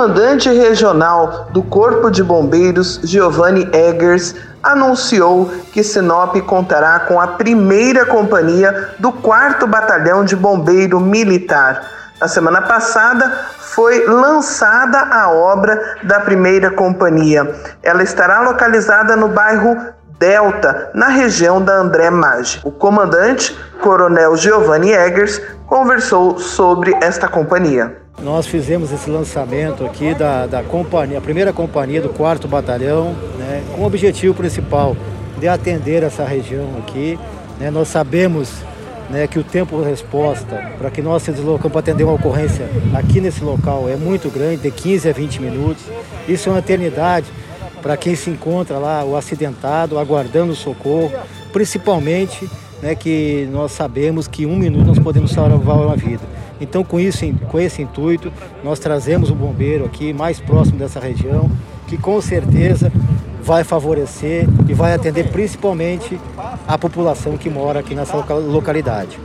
Comandante regional do Corpo de Bombeiros, Giovanni Eggers, anunciou que Sinop contará com a primeira companhia do 4 Batalhão de Bombeiro Militar. Na semana passada foi lançada a obra da primeira companhia. Ela estará localizada no bairro Delta, na região da André Maggi. O comandante, Coronel Giovanni Eggers, conversou sobre esta companhia. Nós fizemos esse lançamento aqui da, da companhia, a primeira companhia do 4 Batalhão, né, com o objetivo principal de atender essa região aqui. Né, nós sabemos né, que o tempo de resposta para que nós se deslocamos para atender uma ocorrência aqui nesse local é muito grande, de 15 a 20 minutos. Isso é uma eternidade para quem se encontra lá, o acidentado, aguardando socorro, principalmente né, que nós sabemos que um minuto nós podemos salvar uma vida. Então, com, isso, com esse intuito, nós trazemos o bombeiro aqui mais próximo dessa região, que com certeza vai favorecer e vai atender principalmente a população que mora aqui nessa localidade.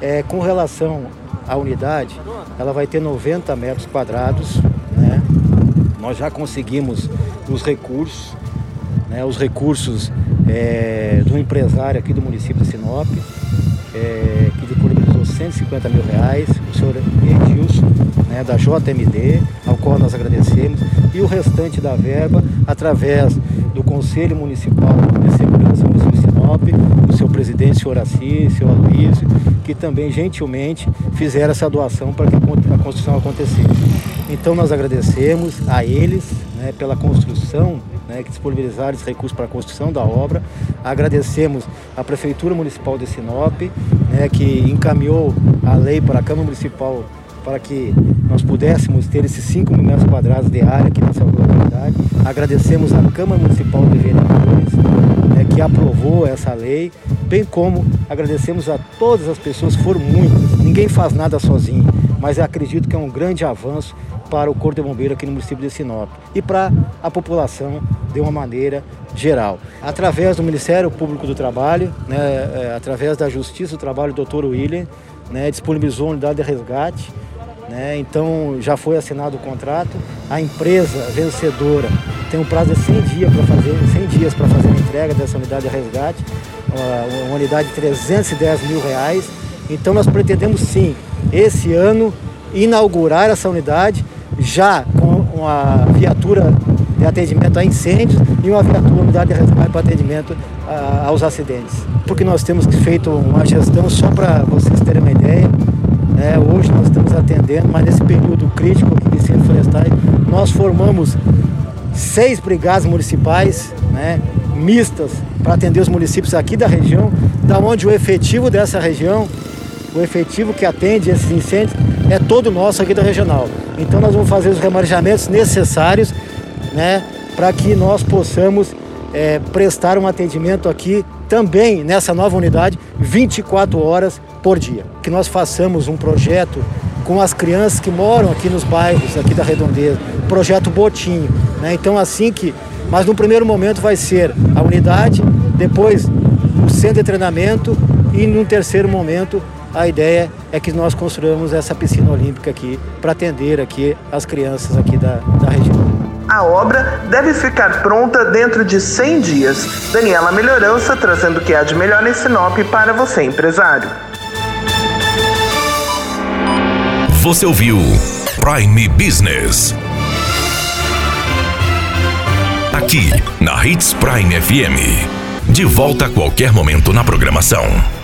É, com relação à unidade, ela vai ter 90 metros quadrados, né? Nós já conseguimos os recursos, né? os recursos é, do empresário aqui do município de Sinop, é, que disponibilizou 150 mil reais, o senhor Edilson, né, da JMD, ao qual nós agradecemos, e o restante da verba através do Conselho Municipal de Segurança Municipal de Sinop, do presidente, senhor Assis, senhor Aloysio, que também gentilmente fizeram essa doação para que a construção acontecesse. Então nós agradecemos a eles né, pela construção né, que disponibilizaram esse recurso para a construção da obra. Agradecemos a Prefeitura Municipal de Sinop, né, que encaminhou a lei para a Câmara Municipal para que nós pudéssemos ter esses 5 mil metros quadrados de área aqui nessa localidade. Agradecemos à Câmara Municipal de Vereadores, né, que aprovou essa lei, bem como agradecemos a todas as pessoas, foram muitas, ninguém faz nada sozinho, mas acredito que é um grande avanço para o Corpo de Bombeiro aqui no município de Sinop e para a população de uma maneira geral. Através do Ministério Público do Trabalho, né, é, através da Justiça do Trabalho, o doutor William, né, disponibilizou a unidade de resgate, né, então já foi assinado o contrato. A empresa vencedora tem um prazo de 100 dias para fazer, 100 dias para fazer a entrega dessa unidade de resgate, uma unidade de 310 mil reais. Então nós pretendemos sim, esse ano, inaugurar essa unidade já com uma viatura de atendimento a incêndios e uma viatura unidade de resgate para atendimento a, aos acidentes. Porque nós temos feito uma gestão, só para vocês terem uma ideia, né, hoje nós estamos atendendo, mas nesse período crítico aqui de incêndios florestais, nós formamos seis brigadas municipais né, mistas para atender os municípios aqui da região, da onde o efetivo dessa região, o efetivo que atende esses incêndios, é todo nosso aqui da regional. Então nós vamos fazer os remanejamentos necessários né, para que nós possamos é, prestar um atendimento aqui também nessa nova unidade 24 horas por dia. Que nós façamos um projeto com as crianças que moram aqui nos bairros aqui da Redondeza, projeto Botinho. Né? Então assim que, mas no primeiro momento vai ser a unidade, depois o centro de treinamento e no terceiro momento a ideia é que nós construamos essa piscina olímpica aqui para atender aqui as crianças aqui da, da região. A obra deve ficar pronta dentro de 100 dias. Daniela Melhorança trazendo o que há de melhor em Sinop para você, empresário. Você ouviu Prime Business. Aqui, na Hits Prime FM. De volta a qualquer momento na programação.